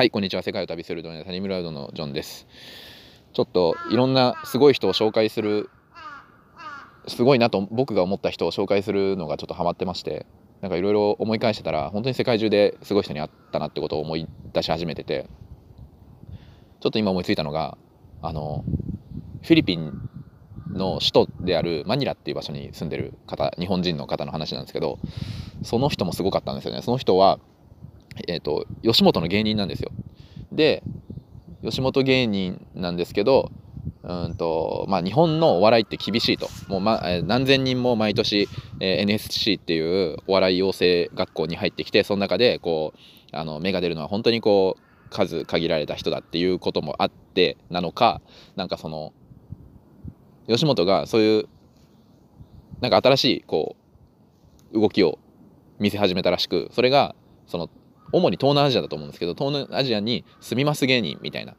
はい、こんにちは。世界を旅するドネタニムラウドのジョンです。ちょっといろんなすごい人を紹介する、すごいなと僕が思った人を紹介するのがちょっとハマってまして、なんかいろいろ思い返してたら、本当に世界中ですごい人に会ったなってことを思い出し始めてて、ちょっと今思いついたのが、あの、フィリピンの首都であるマニラっていう場所に住んでる方、日本人の方の話なんですけど、その人もすごかったんですよね。その人は、えーと、吉本の芸人なんですよ。で吉本芸人なんですけどうんと、まあ、日本のお笑いって厳しいともう、ま、何千人も毎年、えー、NSC っていうお笑い養成学校に入ってきてその中でこうあの芽が出るのは本当にこう数限られた人だっていうこともあってなのかなんかその吉本がそういうなんか新しいこう動きを見せ始めたらしくそれがその主に東南アジアだと思うんですけど東南アジアに住みます芸人みたいな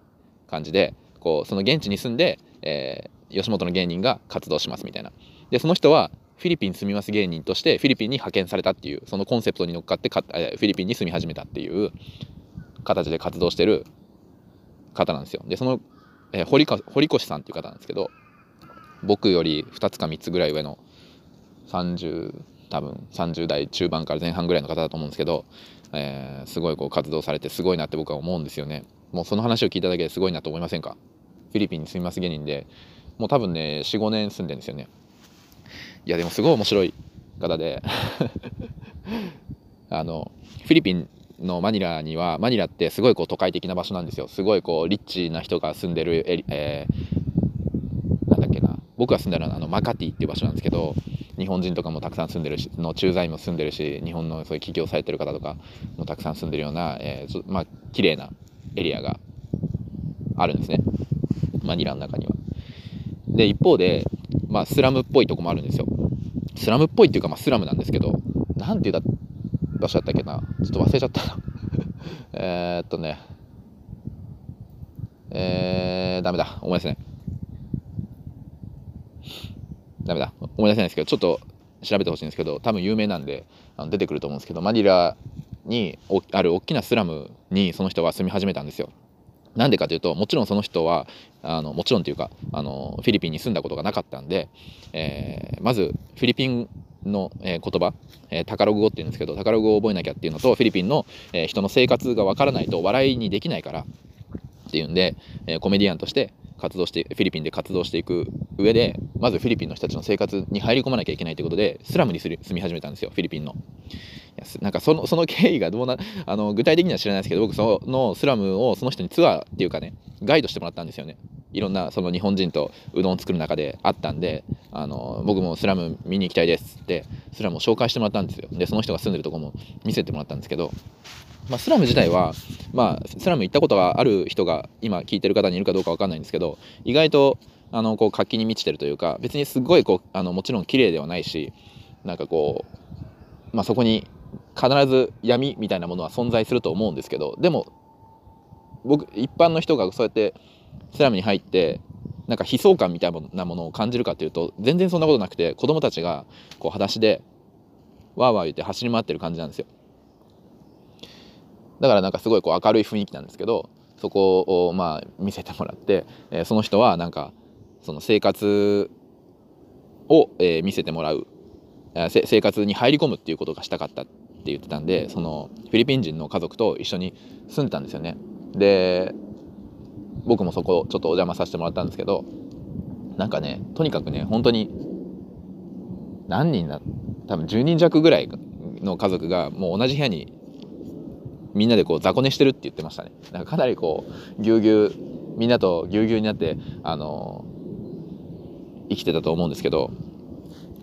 感じでこうその現地に住んで、えー、吉本の芸人が活動しますみたいな。でその人はフィリピン住みます芸人としてフィリピンに派遣されたっていうそのコンセプトに乗っかってか、えー、フィリピンに住み始めたっていう形で活動してる方なんですよ。でその、えー、堀堀越さんっていう方なんですけど僕より2つか3つぐらい上の30多分30代中盤から前半ぐらいの方だと思うんですけどえー、すごいこう活動されてすごいなって僕は思うんですよね。もうその話を聞いただけですごいなと思いませんか？フィリピンに住みます芸人で。もう多分ね45年住んでるんですよね。いやでもすごい面白い方で。あのフィリピンのマニラにはマニラってすごいこう都会的な場所なんですよ。すごいこうリッチな人が住んでる、えー、なんだっけな。僕が住んでるのはあのマカティっていう場所なんですけど日本人とかもたくさん住んでるしの駐在も住んでるし日本のそういう起業されてる方とかもたくさん住んでるような、えー、まあ綺麗なエリアがあるんですねマニラの中には。で一方で、まあ、スラムっぽいとこもあるんですよ。スラムっぽいっていうか、まあ、スラムなんですけどなんていう場所だったっけな？ちょっと忘れちゃったな えっとねえー、ダメだ思い出せない。ダメだ思い出せないですけどちょっと調べてほしいんですけど多分有名なんであの出てくると思うんですけどマニラにある大きなスラムにその人が住み始めたんですよ。なんでかというともちろんその人はあのもちろんというかあのフィリピンに住んだことがなかったんで、えー、まずフィリピンの、えー、言葉、えー、タカログ語っていうんですけどタカログ語を覚えなきゃっていうのとフィリピンの、えー、人の生活がわからないと笑いにできないからっていうんで、え、コメディアンとして活動してフィリピンで活動していく上でまずフィリピンの人たちの生活に入り込まなきゃいけないということでスラムに住み始めたんですよフィリピンの。なんかそのその経緯がどうなあの具体的には知らないですけど僕そのスラムをその人にツアーっていうかねガイドしてもらったんですよね。いろんなその日本人とうどんを作る中であったんであの僕もスラム見に行きたいですってスラムを紹介してもらったんですよでその人が住んでるとこも見せてもらったんですけどまあ、スラム自体は、まあ、スラム行ったことがある人が今聞いてる方にいるかどうか分かんないんですけど意外とあのこう活気に満ちてるというか別にすごいこうあのもちろん綺麗ではないしなんかこう、まあ、そこに必ず闇みたいなものは存在すると思うんですけどでも僕一般の人がそうやってスラムに入ってなんか悲壮感みたいなものを感じるかというと全然そんなことなくて子供たちがこう裸足でわーわー言って走り回ってる感じなんですよ。だからなんかすごいこう明るい雰囲気なんですけどそこをまあ見せてもらって、えー、その人はなんかその生活を、えー、見せてもらう生活に入り込むっていうことがしたかったって言ってたんでそのフィリピン人の家族と一緒に住んでたんですよね。で僕もそこちょっとお邪魔させてもらったんですけどなんかねとにかくね本当に何人だ多分10人弱ぐらいの家族がもう同じ部屋にみんなでこう雑魚寝してるって言ってましたね。なんかかなりこうぎゅうぎゅうみんなとぎゅうぎゅうになってあの生きてたと思うんですけど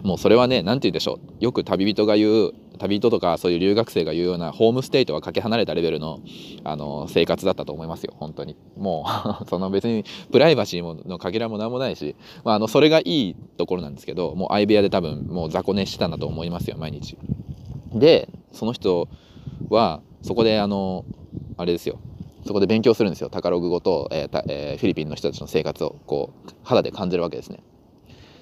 もうそれはね何て言うんでしょう。よく旅人が言う旅人とかそういう留学生が言うようなホームステイとはかけ離れたレベルのあの生活だったと思いますよ。本当に。もう その別にプライバシーものかけらも何もないし、まあ、あのそれがいいところなんですけどもう相部屋で多分もう雑魚寝してたんだと思いますよ毎日。でその人はそこであのあれですよ。そこで勉強するんですよ。タカログ語と、えーえー、フィリピンの人たちの生活をこう肌で感じるわけですね。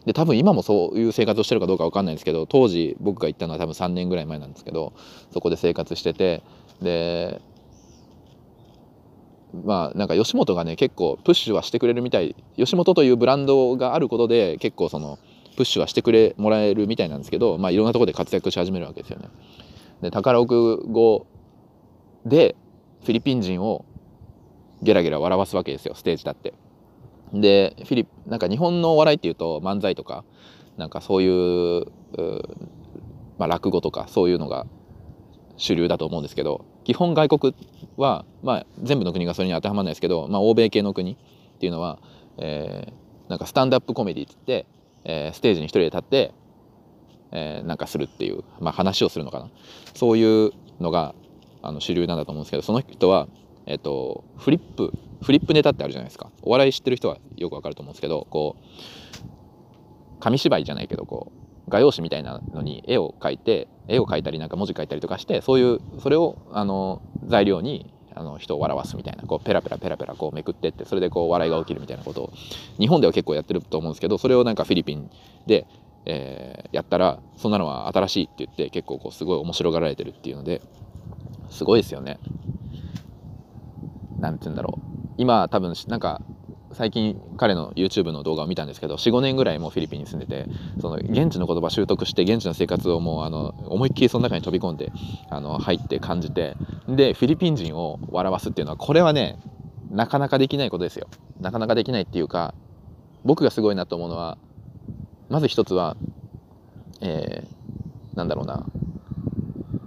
で多分今もそういう生活をしてるかどうか分かんないんですけど当時僕が行ったのは多分3年ぐらい前なんですけどそこで生活しててでまあなんか吉本がね結構プッシュはしてくれるみたい吉本というブランドがあることで結構そのプッシュはしてくれもらえるみたいなんですけど、まあ、いろんなとこで活躍し始めるわけですよね。で宝奥語でフィリピン人をゲラゲラ笑わすわけですよステージだって。でフィリなんか日本のお笑いっていうと漫才とかなんかそういうまあ、落語とかそういうのが主流だと思うんですけど基本外国は、まあ、全部の国がそれに当てはまらないですけど、まあ、欧米系の国っていうのは、えー、なんかスタンダップコメディっつって、えー、ステージに一人で立って、えー、なんかするっていう、まあ、話をするのかなそういうのがあの主流なんだと思うんですけどその人は、えーと、フリップフリップネタってあるじゃないですか。お笑い知ってる人はよくわかると思うんですけどこう紙芝居じゃないけどこう画用紙みたいなのに絵を描いて絵を描いたりなんか文字書いたりとかしてそういうそれをあの材料にあの人を笑わすみたいなこうペラペラペラペラこうめくってってそれでこう笑いが起きるみたいなことを日本では結構やってると思うんですけどそれをなんかフィリピンで、えー、やったらそんなのは新しいって言って結構こうすごい面白がられてるっていうのですごいですよね。なんて言うんだろう。今多分なんか最近彼の YouTube の動画を見たんですけど45年ぐらいもうフィリピンに住んでてその現地の言葉習得して現地の生活をもうあの思いっきりその中に飛び込んであの入って感じてでフィリピン人を笑わすっていうのはこれはねなかなかできないことですよ。なかなかできないっていうか僕がすごいなと思うのはまず一つはえー、なんだろうな。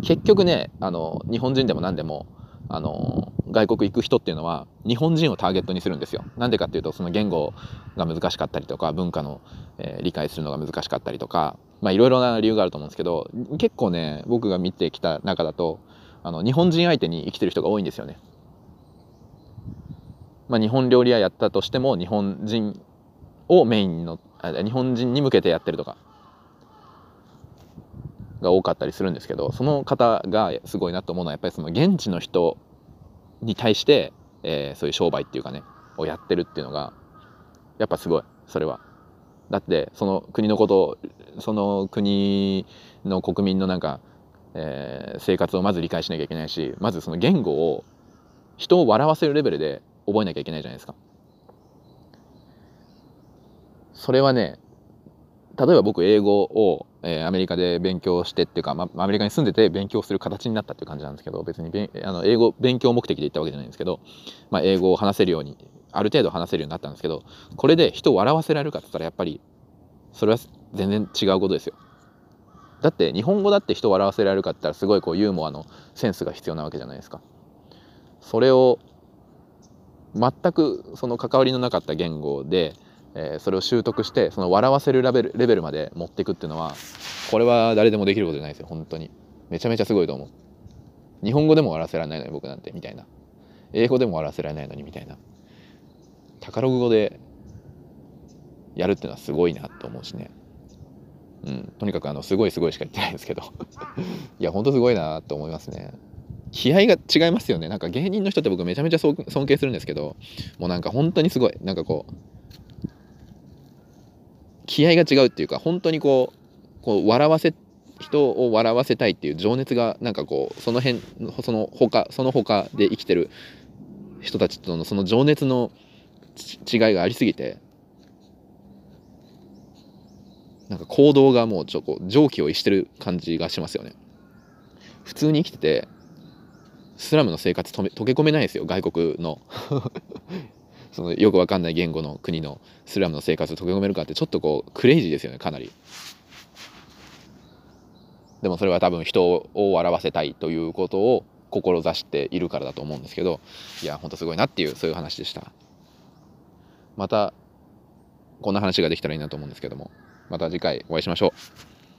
結局ねあの日本人でも何でもあの外国行く人っていうのは日本人をターゲットにするんですよ。なんでかっていうとその言語が難しかったりとか文化の、えー、理解するのが難しかったりとかまあいろいろな理由があると思うんですけど結構ね僕が見てきた中だとあの日本人相手に生きてる人が多いんですよね。まあ、日本料理屋やったとしても日本人をメインの日本人に向けてやってるとかが多かったりするんですけどその方がすごいなと思うのはやっぱりその現地の人に対して、えー、そういう商売っていうかねをやってるっていうのがやっぱすごいそれは。だってその国のことその国の国民のなんか、えー、生活をまず理解しなきゃいけないしまずその言語を人を笑わせるレベルで覚えなきゃいけないじゃないですか。それはね例えば僕英語をえー、アメリカで勉強してっていうか、ま、アメリカに住んでて勉強する形になったっていう感じなんですけど別にべあの英語勉強目的で行ったわけじゃないんですけど、まあ、英語を話せるようにある程度話せるようになったんですけどこれで人を笑わせられるかって言ったらやっぱりそれは全然違うことですよ。だって日本語だって人を笑わせられるかって言ったらすごいこうユーモアのセンスが必要なわけじゃないですか。それを全くその関わりのなかった言語でえー、それを習得してその笑わせるレベルレベルまで持っていくっていうのはこれは誰でもできることじゃないですよ本当に。めちゃめちゃすごいと思う。日本語でも笑わせられないのに僕なんてみたいな。英語でも笑わせられないのにみたいな。タカログ語でやるっていうのはすごいなと思うしね。うん。とにかくあのすごいすごいしか言ってないんですけど。いやほんとすごいなと思いますね。気合が違いますよね。なんか芸人の人って僕めちゃめちゃ尊敬するんですけどもうなんか本当にすごい。なんかこう気合が違うっていうか本当にこうこう笑わせ人を笑わせたいっていう情熱がなんかこうその辺その他その他で生きてる人たちとのその情熱の違いがありすぎてなんか行動がもうちょっと常軌を逸してる感じがしますよね。普通に生きててスラムの生活とめ溶け込めないですよ外国の。そのよくわかんない言語の国のスラムの生活を溶け込めるかってちょっとこうクレイジーですよねかなり。でもそれは多分人を笑わせたいということを志しているからだと思うんですけどいやほんとすごいなっていうそういう話でしたまたこんな話ができたらいいなと思うんですけどもまた次回お会いしましょう